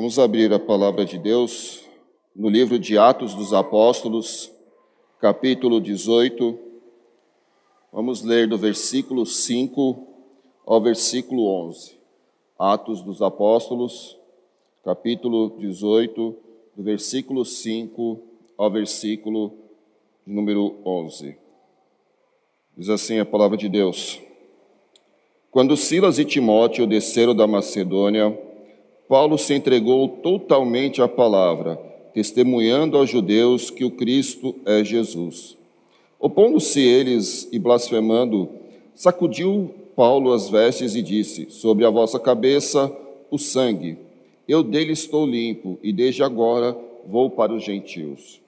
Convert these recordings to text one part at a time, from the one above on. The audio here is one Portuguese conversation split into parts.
Vamos abrir a palavra de Deus no livro de Atos dos Apóstolos, capítulo 18. Vamos ler do versículo 5 ao versículo 11. Atos dos Apóstolos, capítulo 18, do versículo 5 ao versículo número 11. Diz assim a palavra de Deus. Quando Silas e Timóteo desceram da Macedônia, Paulo se entregou totalmente à palavra, testemunhando aos judeus que o Cristo é Jesus. Opondo-se eles e blasfemando, sacudiu Paulo as vestes e disse: Sobre a vossa cabeça o sangue. Eu dele estou limpo, e desde agora vou para os gentios.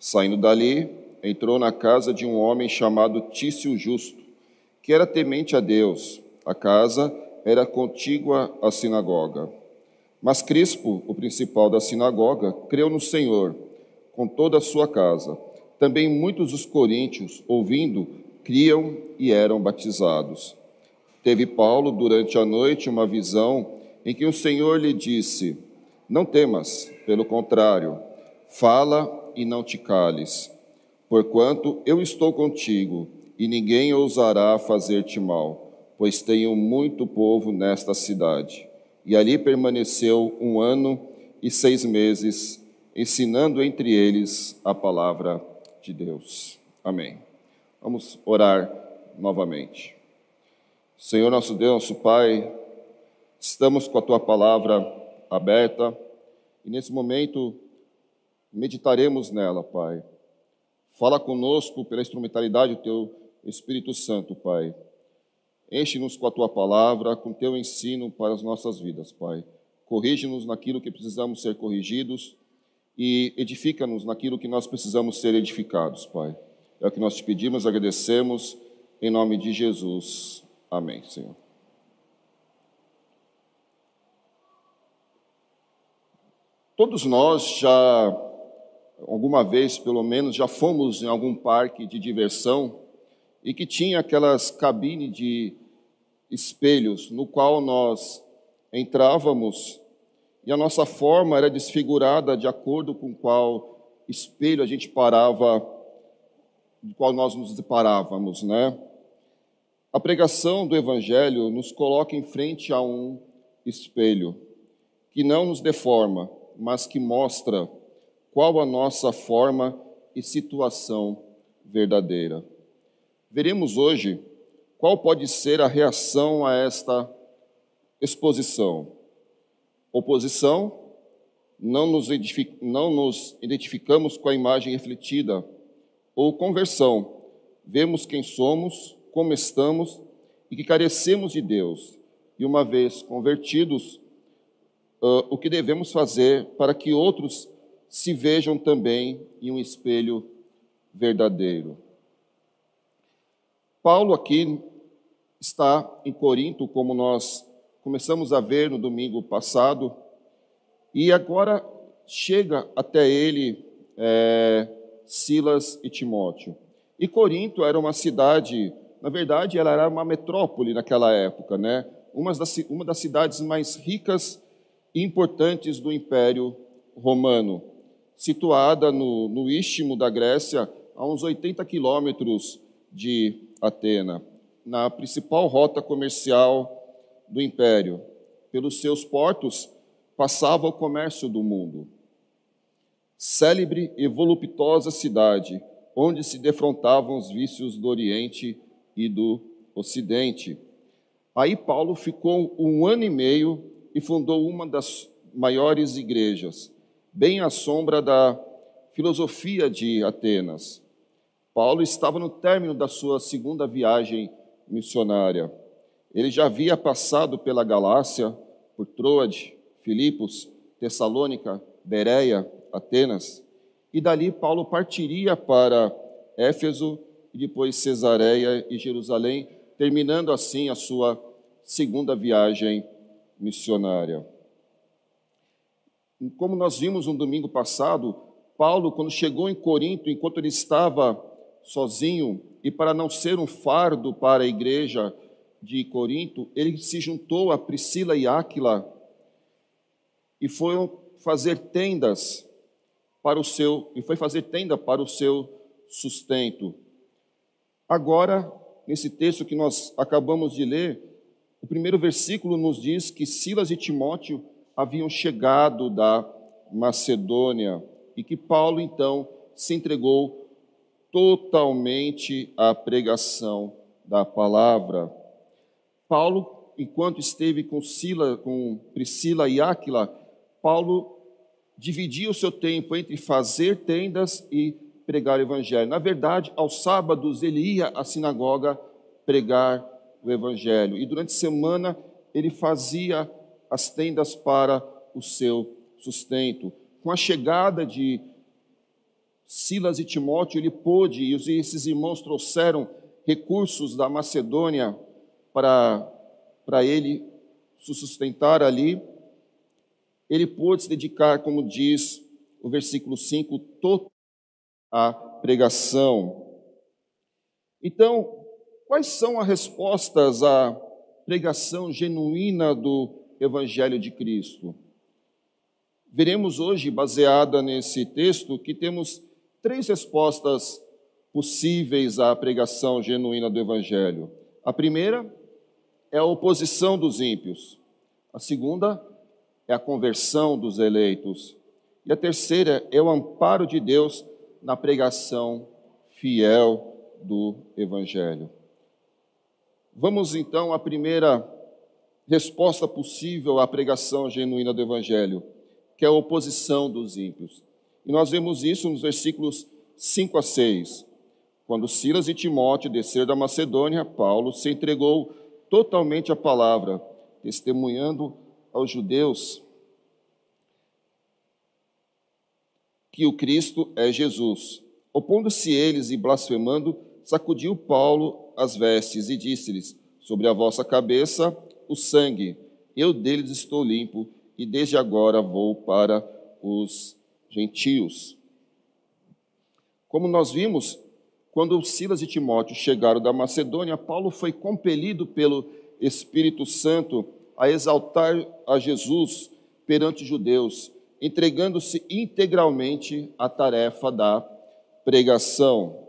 Saindo dali, entrou na casa de um homem chamado Tício Justo, que era temente a Deus. A casa era contígua à sinagoga. Mas Crispo, o principal da sinagoga, creu no Senhor com toda a sua casa. Também muitos dos coríntios, ouvindo, criam e eram batizados. Teve Paulo durante a noite uma visão em que o Senhor lhe disse: Não temas, pelo contrário, fala e não te cales, porquanto eu estou contigo e ninguém ousará fazer-te mal, pois tenho muito povo nesta cidade e ali permaneceu um ano e seis meses, ensinando entre eles a palavra de Deus. Amém. Vamos orar novamente. Senhor nosso Deus, nosso Pai, estamos com a tua palavra aberta e nesse momento meditaremos nela, Pai. Fala conosco pela instrumentalidade do teu Espírito Santo, Pai Enche-nos com a tua palavra, com teu ensino para as nossas vidas, Pai. Corrige-nos naquilo que precisamos ser corrigidos e edifica-nos naquilo que nós precisamos ser edificados, Pai. É o que nós te pedimos, agradecemos, em nome de Jesus. Amém, Senhor. Todos nós já, alguma vez pelo menos, já fomos em algum parque de diversão e que tinha aquelas cabines de espelhos no qual nós entrávamos e a nossa forma era desfigurada de acordo com qual espelho a gente parava, de qual nós nos deparávamos, né? A pregação do evangelho nos coloca em frente a um espelho que não nos deforma, mas que mostra qual a nossa forma e situação verdadeira. Veremos hoje qual pode ser a reação a esta exposição. Oposição, não nos, não nos identificamos com a imagem refletida. Ou conversão, vemos quem somos, como estamos e que carecemos de Deus. E uma vez convertidos, uh, o que devemos fazer para que outros se vejam também em um espelho verdadeiro. Paulo aqui está em Corinto, como nós começamos a ver no domingo passado, e agora chega até ele é, Silas e Timóteo. E Corinto era uma cidade, na verdade, ela era uma metrópole naquela época, né? Uma das, uma das cidades mais ricas e importantes do Império Romano, situada no, no istmo da Grécia, a uns 80 quilômetros de Atena, na principal rota comercial do império. Pelos seus portos passava o comércio do mundo. Célebre e voluptuosa cidade, onde se defrontavam os vícios do Oriente e do Ocidente. Aí Paulo ficou um ano e meio e fundou uma das maiores igrejas, bem à sombra da filosofia de Atenas. Paulo estava no término da sua segunda viagem missionária. Ele já havia passado pela Galácia, por Troade, Filipos, Tessalônica, Bereia, Atenas, e dali Paulo partiria para Éfeso e depois Cesareia e Jerusalém, terminando assim a sua segunda viagem missionária. Como nós vimos no domingo passado, Paulo, quando chegou em Corinto, enquanto ele estava sozinho e para não ser um fardo para a igreja de Corinto, ele se juntou a Priscila e Áquila e foram fazer tendas para o seu e foi fazer tenda para o seu sustento. Agora, nesse texto que nós acabamos de ler, o primeiro versículo nos diz que Silas e Timóteo haviam chegado da Macedônia e que Paulo então se entregou totalmente à pregação da palavra. Paulo, enquanto esteve com Sila, com Priscila e Áquila, Paulo dividia o seu tempo entre fazer tendas e pregar o evangelho. Na verdade, aos sábados ele ia à sinagoga pregar o evangelho e durante a semana ele fazia as tendas para o seu sustento. Com a chegada de Silas e Timóteo, ele pôde, e esses irmãos trouxeram recursos da Macedônia para, para ele se sustentar ali. Ele pôde se dedicar, como diz o versículo 5, todo à pregação. Então, quais são as respostas à pregação genuína do Evangelho de Cristo? Veremos hoje, baseada nesse texto, que temos três respostas possíveis à pregação genuína do Evangelho. A primeira é a oposição dos ímpios. A segunda é a conversão dos eleitos. E a terceira é o amparo de Deus na pregação fiel do Evangelho. Vamos então à primeira resposta possível à pregação genuína do Evangelho, que é a oposição dos ímpios. E nós vemos isso nos versículos 5 a 6. Quando Silas e Timóteo desceram da Macedônia, Paulo se entregou totalmente à palavra, testemunhando aos judeus que o Cristo é Jesus. Opondo-se eles e blasfemando, sacudiu Paulo as vestes e disse-lhes: Sobre a vossa cabeça o sangue, eu deles estou limpo, e desde agora vou para os gentios. Como nós vimos, quando Silas e Timóteo chegaram da Macedônia, Paulo foi compelido pelo Espírito Santo a exaltar a Jesus perante os judeus, entregando-se integralmente à tarefa da pregação.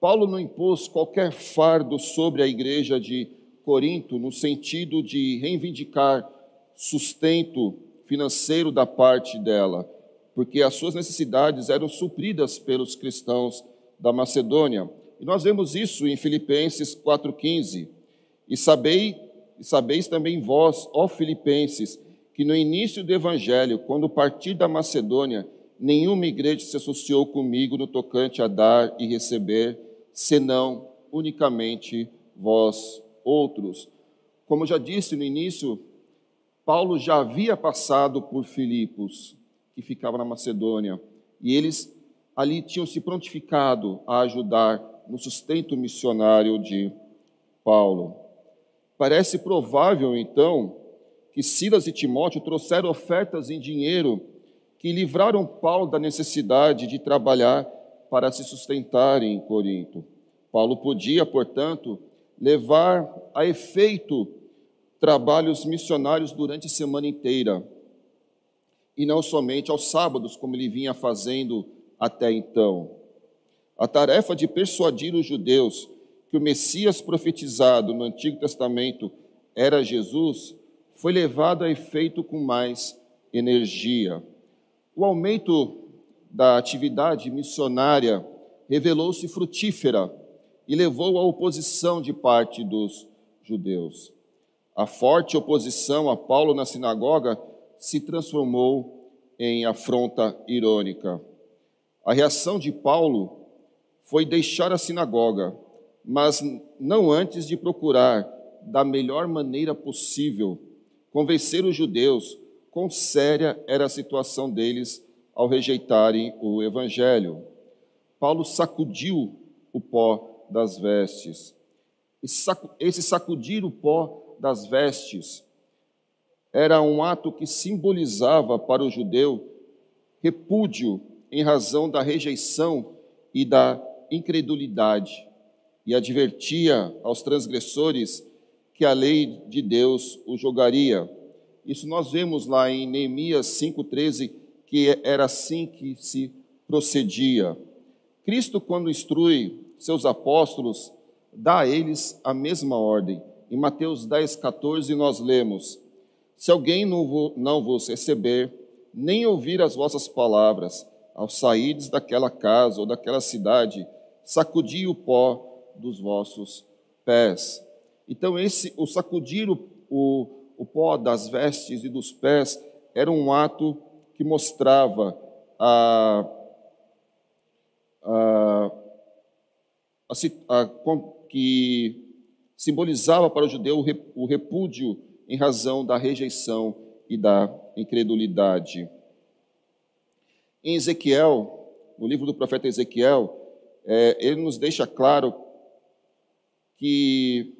Paulo não impôs qualquer fardo sobre a igreja de Corinto no sentido de reivindicar sustento financeiro da parte dela, porque as suas necessidades eram supridas pelos cristãos da Macedônia. E nós vemos isso em Filipenses 4,15. E sabei, sabeis também vós, ó Filipenses, que no início do Evangelho, quando parti da Macedônia, nenhuma igreja se associou comigo no tocante a dar e receber, senão unicamente vós outros. Como já disse no início, Paulo já havia passado por Filipos, que ficava na Macedônia, e eles ali tinham se prontificado a ajudar no sustento missionário de Paulo. Parece provável, então, que Silas e Timóteo trouxeram ofertas em dinheiro que livraram Paulo da necessidade de trabalhar para se sustentar em Corinto. Paulo podia, portanto, levar a efeito trabalhos missionários durante a semana inteira, e não somente aos sábados, como ele vinha fazendo até então. A tarefa de persuadir os judeus que o Messias profetizado no Antigo Testamento era Jesus foi levado a efeito com mais energia. O aumento da atividade missionária revelou-se frutífera e levou à oposição de parte dos judeus. A forte oposição a Paulo na sinagoga se transformou em afronta irônica. A reação de Paulo foi deixar a sinagoga, mas não antes de procurar, da melhor maneira possível, convencer os judeus quão séria era a situação deles ao rejeitarem o evangelho. Paulo sacudiu o pó das vestes. Esse sacudir o pó das vestes era um ato que simbolizava para o judeu repúdio em razão da rejeição e da incredulidade, e advertia aos transgressores que a lei de Deus o jogaria. Isso nós vemos lá em Neemias 5,13, que era assim que se procedia. Cristo, quando instrui seus apóstolos, dá a eles a mesma ordem. Em Mateus 10, 14, nós lemos: Se alguém não vos receber, nem ouvir as vossas palavras, ao saídes daquela casa ou daquela cidade, sacudi o pó dos vossos pés. Então, esse, o sacudir o, o, o pó das vestes e dos pés era um ato que mostrava a, a, a, a que simbolizava para o judeu o repúdio em razão da rejeição e da incredulidade. Em Ezequiel, no livro do profeta Ezequiel, é, ele nos deixa claro que,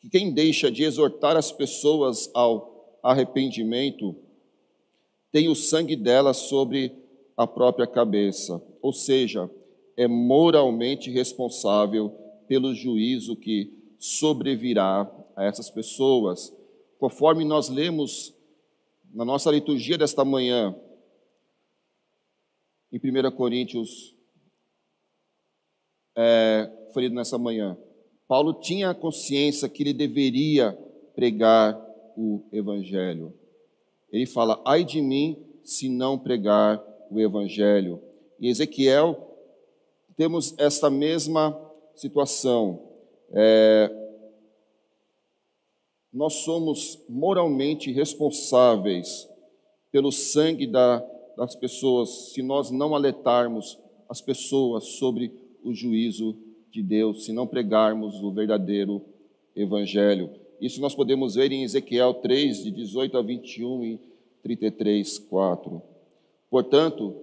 que quem deixa de exortar as pessoas ao arrependimento tem o sangue delas sobre a própria cabeça, ou seja, é moralmente responsável pelo juízo que sobrevirá a essas pessoas. Conforme nós lemos na nossa liturgia desta manhã, em 1 Coríntios, é, lido nessa manhã, Paulo tinha consciência que ele deveria pregar o Evangelho. Ele fala: ai de mim se não pregar o Evangelho. Em Ezequiel, temos essa mesma situação. É, nós somos moralmente responsáveis pelo sangue da, das pessoas se nós não alertarmos as pessoas sobre o juízo de Deus, se não pregarmos o verdadeiro evangelho. Isso nós podemos ver em Ezequiel 3, de 18 a 21 e 33, 4. Portanto,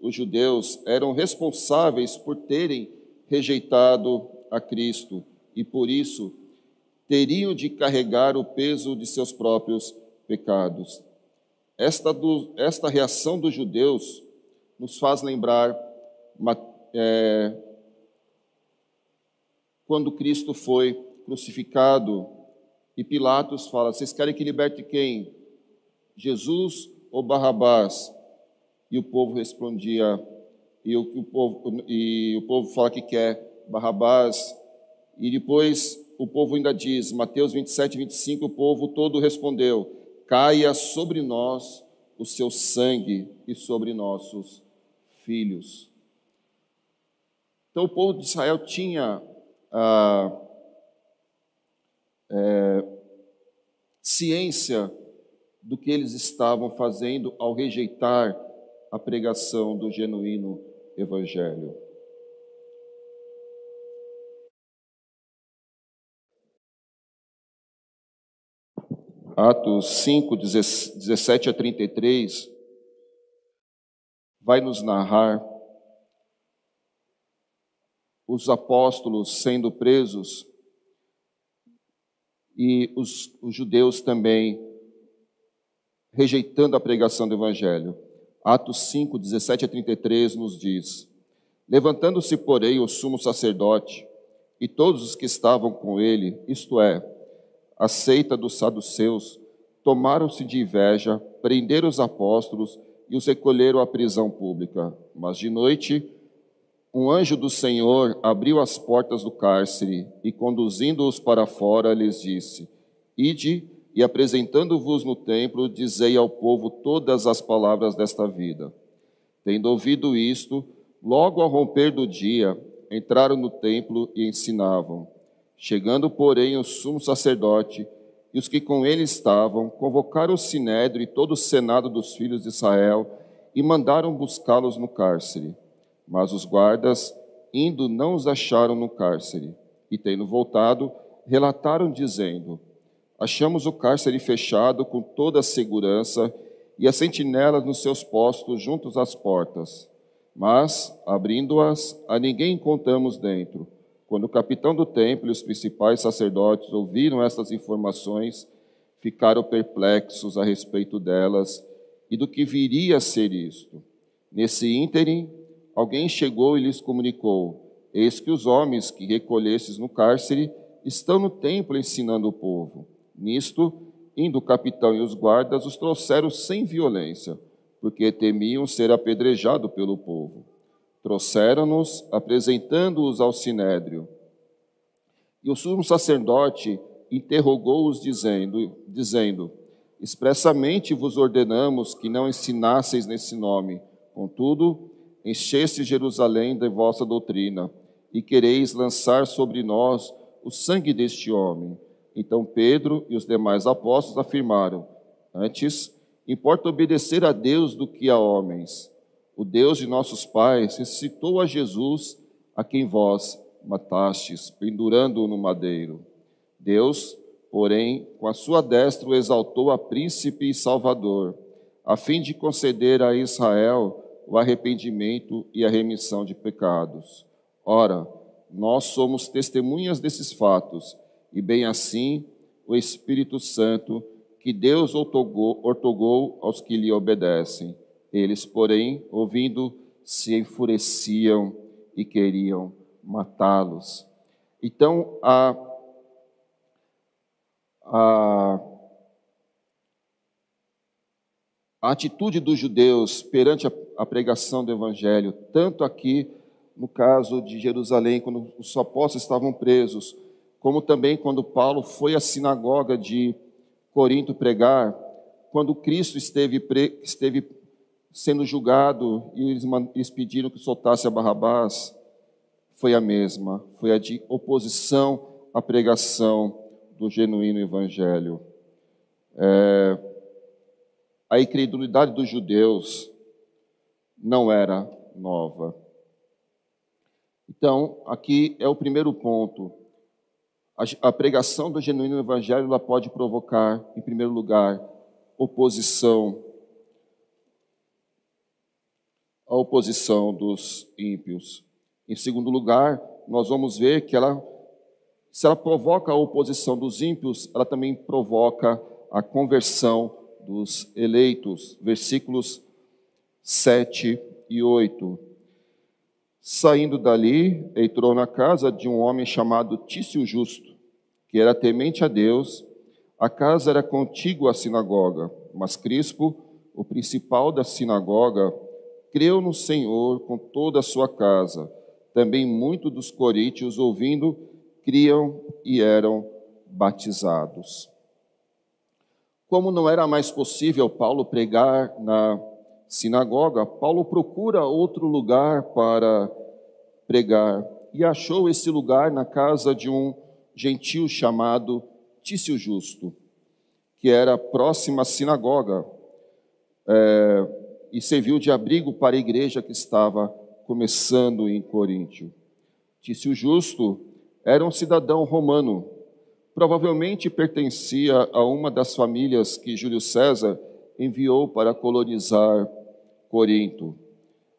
os judeus eram responsáveis por terem rejeitado a Cristo e por isso teriam de carregar o peso de seus próprios pecados. Esta, do, esta reação dos judeus nos faz lembrar é, quando Cristo foi crucificado e Pilatos fala: Vocês querem que liberte quem? Jesus ou Barrabás? E o povo respondia, e o, o, povo, e o povo fala que quer Barrabás, e depois o povo ainda diz, Mateus 27, 25, o povo todo respondeu: Caia sobre nós o seu sangue e sobre nossos filhos. Então o povo de Israel tinha ah, é, ciência do que eles estavam fazendo ao rejeitar a pregação do genuíno Evangelho. Atos 5, 17 a 33, vai nos narrar os apóstolos sendo presos e os, os judeus também rejeitando a pregação do Evangelho. Atos 5, 17 a 33 nos diz: Levantando-se, porém, o sumo sacerdote e todos os que estavam com ele, isto é, a seita dos saduceus, tomaram-se de inveja, prenderam os apóstolos e os recolheram à prisão pública. Mas de noite, um anjo do Senhor abriu as portas do cárcere e, conduzindo-os para fora, lhes disse: Ide e, apresentando-vos no templo, dizei ao povo todas as palavras desta vida. Tendo ouvido isto, logo ao romper do dia, entraram no templo e ensinavam. Chegando, porém, o sumo sacerdote e os que com ele estavam, convocaram o sinédrio e todo o senado dos filhos de Israel e mandaram buscá-los no cárcere. Mas os guardas, indo, não os acharam no cárcere. E tendo voltado, relataram, dizendo: Achamos o cárcere fechado com toda a segurança e as sentinelas nos seus postos juntos às portas. Mas, abrindo-as, a ninguém encontramos dentro. Quando o capitão do templo e os principais sacerdotes ouviram estas informações, ficaram perplexos a respeito delas e do que viria a ser isto. Nesse ínterim, alguém chegou e lhes comunicou: Eis que os homens que recolhestes no cárcere estão no templo ensinando o povo. Nisto, Indo o capitão e os guardas, os trouxeram sem violência, porque temiam ser apedrejados pelo povo. Trouxeram-nos, apresentando-os ao sinédrio. E o sumo sacerdote interrogou-os, dizendo, dizendo: Expressamente vos ordenamos que não ensinasseis nesse nome. Contudo, encheste Jerusalém da vossa doutrina, e quereis lançar sobre nós o sangue deste homem. Então Pedro e os demais apóstolos afirmaram: Antes, importa obedecer a Deus do que a homens. O Deus de nossos pais ressuscitou a Jesus, a quem vós matastes, pendurando-o no madeiro. Deus, porém, com a sua destra o exaltou a príncipe e salvador, a fim de conceder a Israel o arrependimento e a remissão de pecados. Ora, nós somos testemunhas desses fatos, e bem assim o Espírito Santo, que Deus ortogou, aos que lhe obedecem. Eles, porém, ouvindo, se enfureciam e queriam matá-los. Então, a, a, a atitude dos judeus perante a, a pregação do Evangelho, tanto aqui no caso de Jerusalém, quando os apóstolos estavam presos, como também quando Paulo foi à sinagoga de Corinto pregar, quando Cristo esteve, pre, esteve sendo julgado e eles, pediram que soltasse a Barrabás, foi a mesma, foi a de oposição à pregação do genuíno evangelho. É, a incredulidade dos judeus não era nova. Então, aqui é o primeiro ponto. A, a pregação do genuíno evangelho ela pode provocar, em primeiro lugar, oposição a oposição dos ímpios. Em segundo lugar, nós vamos ver que ela, se ela provoca a oposição dos ímpios, ela também provoca a conversão dos eleitos. Versículos 7 e 8. Saindo dali, entrou na casa de um homem chamado Tício Justo, que era temente a Deus. A casa era contígua à sinagoga, mas Crispo, o principal da sinagoga, creu no Senhor com toda a sua casa. Também muitos dos coríntios, ouvindo, criam e eram batizados. Como não era mais possível Paulo pregar na sinagoga, Paulo procura outro lugar para pregar e achou esse lugar na casa de um gentil chamado Tício Justo, que era próxima à sinagoga é, e serviu de abrigo para a igreja que estava começando em Coríntio. Tício Justo era um cidadão romano, provavelmente pertencia a uma das famílias que Júlio César enviou para colonizar Corinto.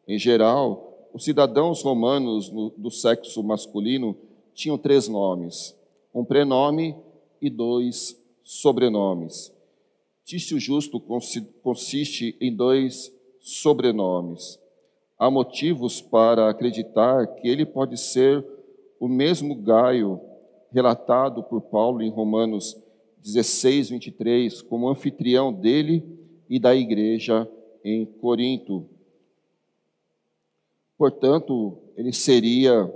Em geral, os cidadãos romanos no, do sexo masculino tinham três nomes: um prenome e dois sobrenomes. Tício Justo consiste em dois sobrenomes. Há motivos para acreditar que ele pode ser o mesmo Gaio relatado por Paulo em Romanos 16, 23, como anfitrião dele e da igreja em Corinto. Portanto, ele seria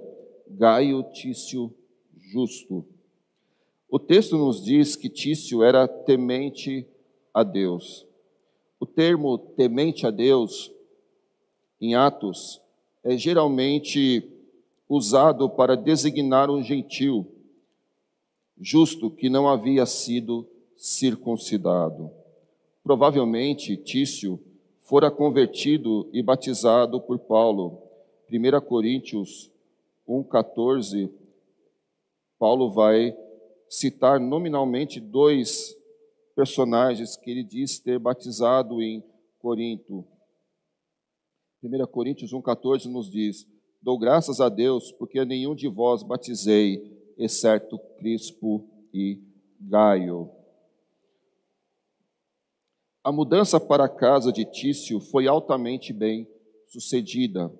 Gaio Tício Justo. O texto nos diz que Tício era temente a Deus. O termo temente a Deus, em Atos, é geralmente usado para designar um gentil justo que não havia sido circuncidado. Provavelmente, Tício fora convertido e batizado por Paulo. 1 Coríntios 1,14, Paulo vai citar nominalmente dois personagens que ele diz ter batizado em Corinto. 1 Coríntios 1,14 nos diz: Dou graças a Deus, porque a nenhum de vós batizei, exceto Crispo e Gaio. A mudança para a casa de Tício foi altamente bem sucedida.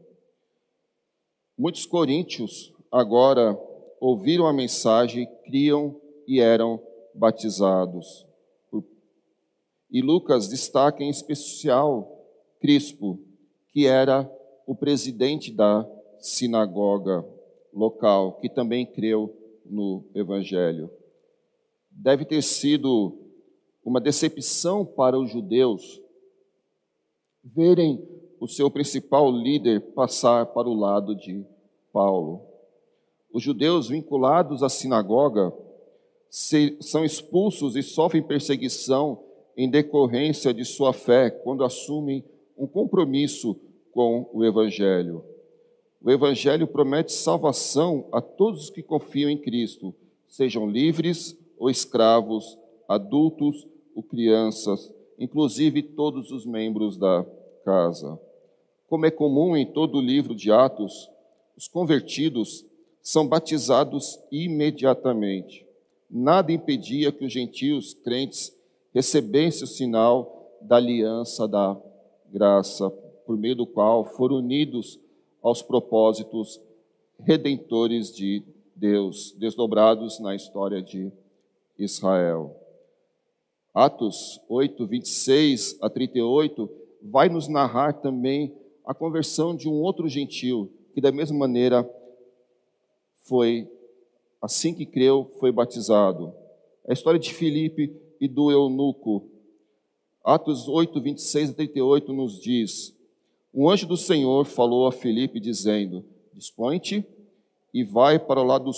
Muitos coríntios agora ouviram a mensagem, criam e eram batizados E Lucas destaca em especial Crispo, que era o presidente da sinagoga local, que também creu no Evangelho. Deve ter sido uma decepção para os judeus verem o seu principal líder passar para o lado de Paulo. Os judeus vinculados à sinagoga são expulsos e sofrem perseguição em decorrência de sua fé quando assumem um compromisso com o Evangelho. O Evangelho promete salvação a todos que confiam em Cristo, sejam livres ou escravos, adultos ou crianças, inclusive todos os membros da casa. Como é comum em todo o livro de Atos, os convertidos são batizados imediatamente. Nada impedia que os gentios crentes recebessem o sinal da aliança da graça, por meio do qual foram unidos aos propósitos redentores de Deus, desdobrados na história de Israel. Atos 8, 26 a 38, vai nos narrar também a conversão de um outro gentil, que da mesma maneira foi, assim que creu, foi batizado. A história de Filipe e do eunuco. Atos 8, 26 a 38 nos diz: Um anjo do Senhor falou a Filipe, dizendo: Dispõe-te e vai para o, lado,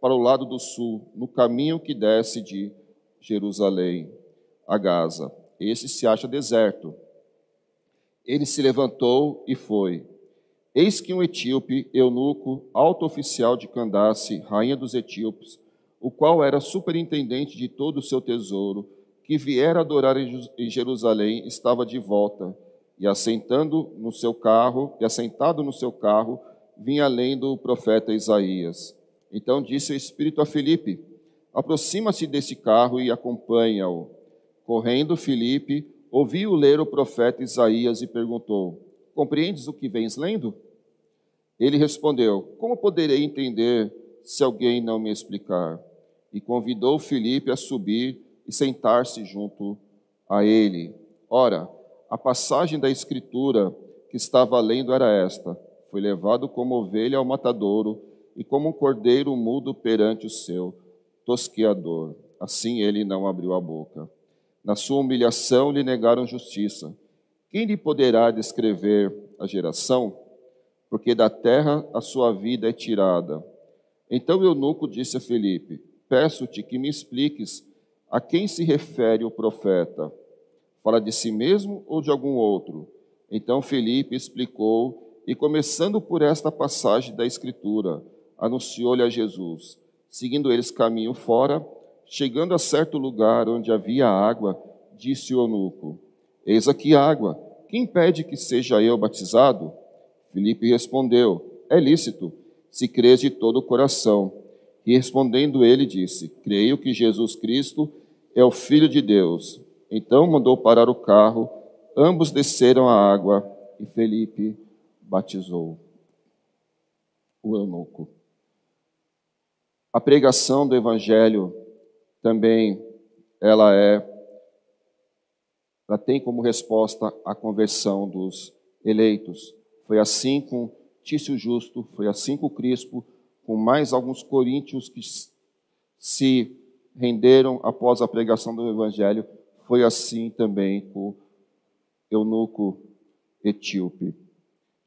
para o lado do sul, no caminho que desce de Jerusalém a Gaza. Esse se acha deserto. Ele se levantou e foi. Eis que um etíope, eunuco, alto oficial de Candace, rainha dos etíopes, o qual era superintendente de todo o seu tesouro, que viera adorar em Jerusalém, estava de volta, e assentando no seu carro, e assentado no seu carro, vinha lendo o profeta Isaías. Então disse o Espírito a Filipe: Aproxima-se desse carro e acompanha-o. Correndo, Filipe ouviu ler o profeta Isaías e perguntou: Compreendes o que vens lendo? Ele respondeu: Como poderei entender se alguém não me explicar? E convidou Filipe a subir e sentar-se junto a ele. Ora, a passagem da escritura que estava lendo era esta: Foi levado como ovelha ao matadouro e como um cordeiro mudo perante o seu tosqueador. Assim ele não abriu a boca. Na sua humilhação lhe negaram justiça. Quem lhe poderá descrever a geração? Porque da terra a sua vida é tirada. Então eunuco disse a Felipe: Peço-te que me expliques a quem se refere o profeta. Fala de si mesmo ou de algum outro? Então Felipe explicou, e começando por esta passagem da Escritura, anunciou-lhe a Jesus. Seguindo eles caminho fora, Chegando a certo lugar onde havia água, disse o eunuco: Eis aqui água. Quem pede que seja eu batizado? Filipe respondeu: É lícito, se crês de todo o coração. E respondendo ele, disse: Creio que Jesus Cristo é o Filho de Deus. Então mandou parar o carro, ambos desceram a água e Felipe batizou o eunuco. A pregação do Evangelho também ela é ela tem como resposta a conversão dos eleitos. Foi assim com Tício Justo, foi assim com Crispo, com mais alguns coríntios que se renderam após a pregação do evangelho, foi assim também com eunuco etíope.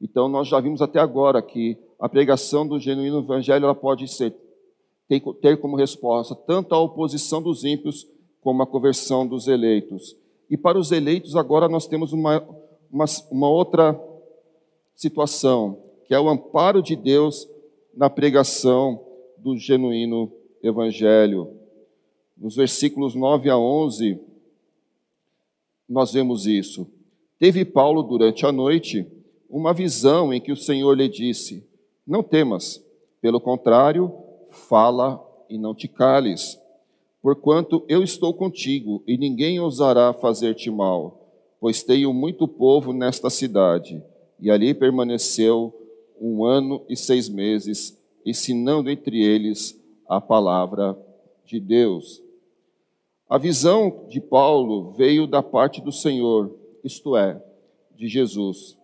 Então nós já vimos até agora que a pregação do genuíno evangelho ela pode ser ter como resposta tanto a oposição dos ímpios como a conversão dos eleitos. E para os eleitos, agora nós temos uma, uma, uma outra situação, que é o amparo de Deus na pregação do genuíno evangelho. Nos versículos 9 a 11, nós vemos isso. Teve Paulo durante a noite uma visão em que o Senhor lhe disse: Não temas, pelo contrário, fala e não te cales, porquanto eu estou contigo e ninguém ousará fazer-te mal, pois tenho muito povo nesta cidade. E ali permaneceu um ano e seis meses, ensinando entre eles a palavra de Deus. A visão de Paulo veio da parte do Senhor, isto é, de Jesus.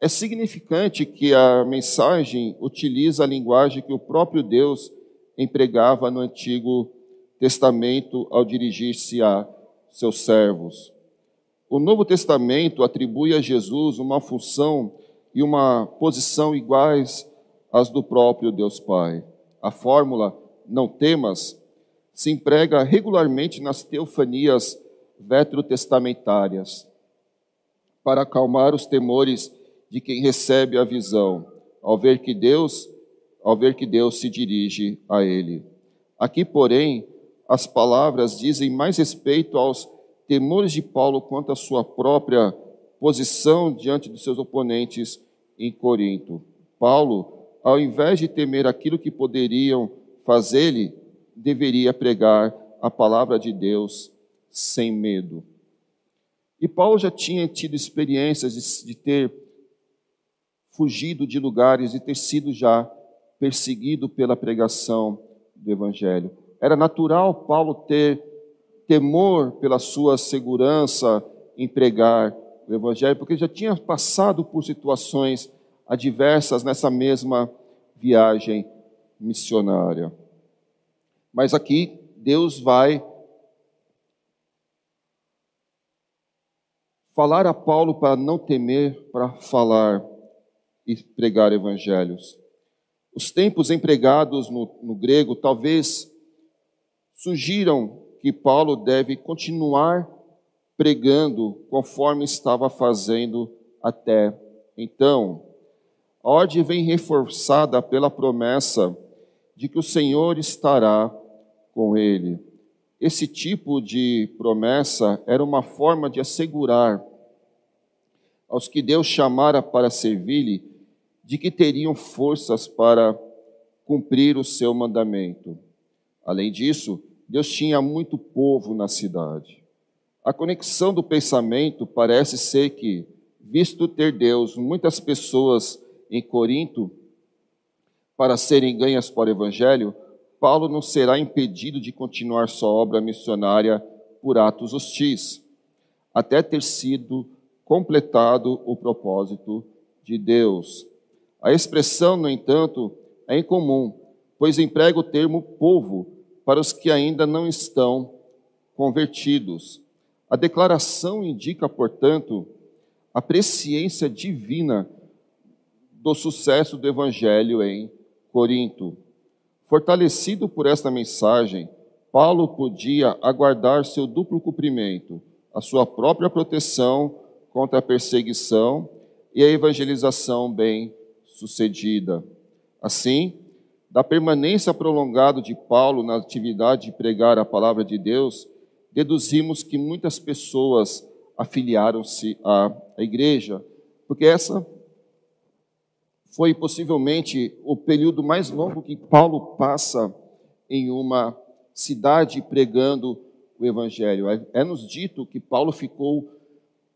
É significante que a mensagem utiliza a linguagem que o próprio Deus empregava no Antigo Testamento ao dirigir-se a seus servos. O Novo Testamento atribui a Jesus uma função e uma posição iguais às do próprio Deus Pai. A fórmula não temas se emprega regularmente nas teofanias veterotestamentárias para acalmar os temores de quem recebe a visão, ao ver que Deus, ao ver que Deus se dirige a ele. Aqui, porém, as palavras dizem mais respeito aos temores de Paulo quanto à sua própria posição diante dos seus oponentes em Corinto. Paulo, ao invés de temer aquilo que poderiam fazer-lhe, deveria pregar a palavra de Deus sem medo. E Paulo já tinha tido experiências de, de ter fugido de lugares e ter sido já perseguido pela pregação do Evangelho. Era natural Paulo ter temor pela sua segurança em pregar o Evangelho, porque já tinha passado por situações adversas nessa mesma viagem missionária. Mas aqui Deus vai falar a Paulo para não temer, para falar e pregar evangelhos. Os tempos empregados no, no grego talvez sugiram que Paulo deve continuar pregando conforme estava fazendo até então. A ordem vem reforçada pela promessa de que o Senhor estará com ele. Esse tipo de promessa era uma forma de assegurar aos que Deus chamara para servir-lhe de que teriam forças para cumprir o seu mandamento. Além disso, Deus tinha muito povo na cidade. A conexão do pensamento parece ser que, visto ter Deus muitas pessoas em Corinto para serem ganhas para o Evangelho, Paulo não será impedido de continuar sua obra missionária por atos hostis, até ter sido completado o propósito de Deus. A expressão, no entanto, é incomum, pois emprega o termo povo para os que ainda não estão convertidos. A declaração indica, portanto, a presciência divina do sucesso do evangelho em Corinto. Fortalecido por esta mensagem, Paulo podia aguardar seu duplo cumprimento, a sua própria proteção contra a perseguição e a evangelização bem sucedida. Assim, da permanência prolongada de Paulo na atividade de pregar a palavra de Deus, deduzimos que muitas pessoas afiliaram-se à igreja, porque essa foi possivelmente o período mais longo que Paulo passa em uma cidade pregando o evangelho. É, é nos dito que Paulo ficou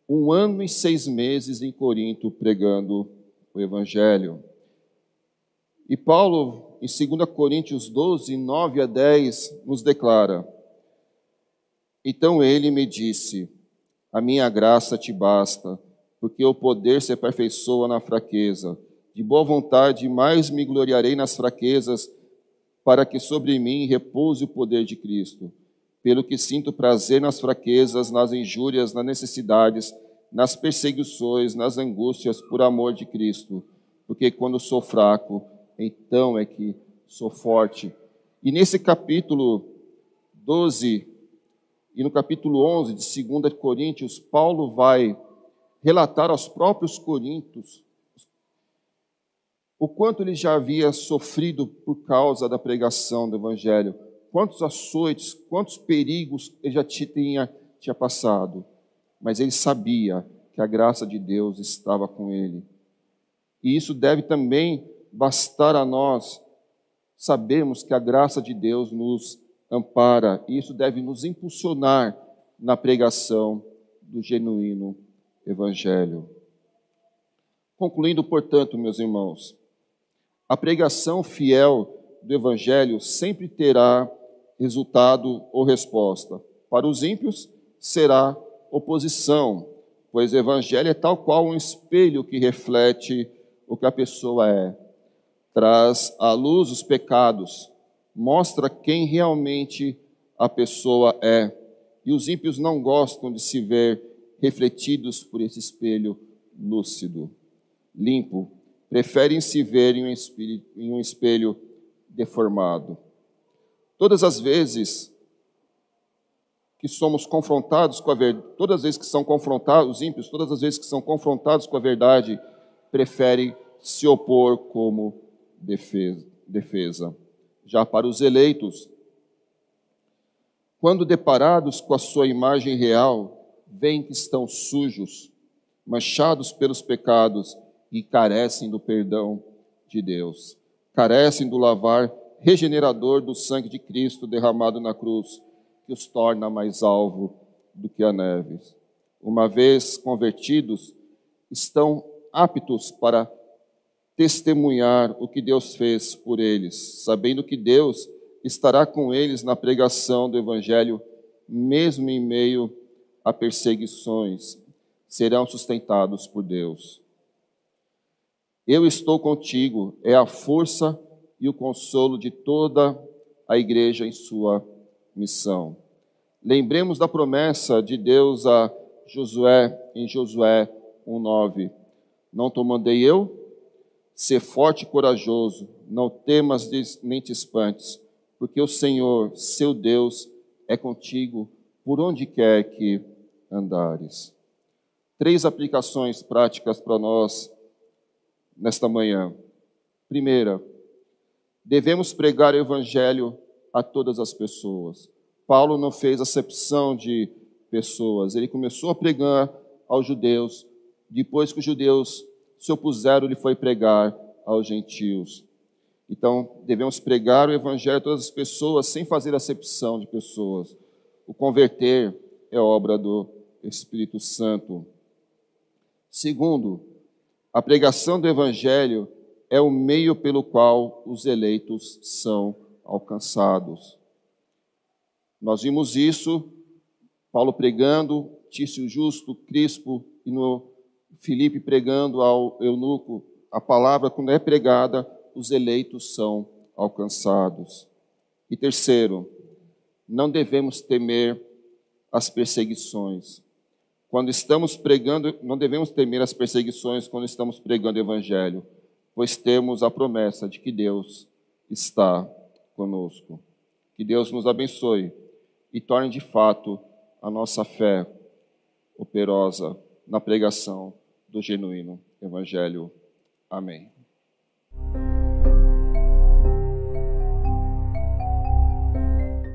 um ano e seis meses em Corinto pregando o evangelho. E Paulo em 2 Coríntios 12, 9 a 10, nos declara: Então ele me disse: A minha graça te basta, porque o poder se aperfeiçoa na fraqueza. De boa vontade, mais me gloriarei nas fraquezas, para que sobre mim repouse o poder de Cristo. Pelo que sinto prazer nas fraquezas, nas injúrias, nas necessidades, nas perseguições, nas angústias, por amor de Cristo. Porque quando sou fraco, então é que sou forte. E nesse capítulo 12 e no capítulo 11 de 2 Coríntios, Paulo vai relatar aos próprios coríntios o quanto ele já havia sofrido por causa da pregação do evangelho, quantos açoites, quantos perigos ele já tinha, tinha passado. Mas ele sabia que a graça de Deus estava com ele. E isso deve também bastar a nós sabemos que a graça de Deus nos ampara e isso deve nos impulsionar na pregação do genuíno Evangelho. Concluindo, portanto, meus irmãos, a pregação fiel do Evangelho sempre terá resultado ou resposta. Para os ímpios, será oposição, pois o evangelho é tal qual um espelho que reflete o que a pessoa é. Traz à luz os pecados, mostra quem realmente a pessoa é. E os ímpios não gostam de se ver refletidos por esse espelho lúcido, limpo. Preferem se ver em um espelho, em um espelho deformado. Todas as vezes que somos confrontados com a verdade, todas as vezes que são confrontados, os ímpios, todas as vezes que são confrontados com a verdade, preferem se opor como defesa. Já para os eleitos, quando deparados com a sua imagem real, veem que estão sujos, manchados pelos pecados e carecem do perdão de Deus, carecem do lavar regenerador do sangue de Cristo derramado na cruz, que os torna mais alvo do que a neve. Uma vez convertidos, estão aptos para testemunhar o que Deus fez por eles, sabendo que Deus estará com eles na pregação do Evangelho, mesmo em meio a perseguições, serão sustentados por Deus. Eu estou contigo, é a força e o consolo de toda a igreja em sua missão. Lembremos da promessa de Deus a Josué em Josué 1:9. Não te mandei eu? Ser forte e corajoso, não temas nem te espantes, porque o Senhor, seu Deus, é contigo por onde quer que andares. Três aplicações práticas para nós nesta manhã. Primeira, devemos pregar o evangelho a todas as pessoas. Paulo não fez acepção de pessoas, ele começou a pregar aos judeus, depois que os judeus se opuseram, ele foi pregar aos gentios. Então, devemos pregar o evangelho a todas as pessoas sem fazer acepção de pessoas. O converter é obra do Espírito Santo. Segundo, a pregação do evangelho é o meio pelo qual os eleitos são alcançados. Nós vimos isso, Paulo pregando, Tício Justo, Crispo e no Filipe pregando ao eunuco. A palavra, quando é pregada, os eleitos são alcançados. E terceiro, não devemos temer as perseguições. Quando estamos pregando, não devemos temer as perseguições quando estamos pregando o evangelho, pois temos a promessa de que Deus está conosco. Que Deus nos abençoe e torne de fato a nossa fé operosa na pregação do genuíno Evangelho. Amém.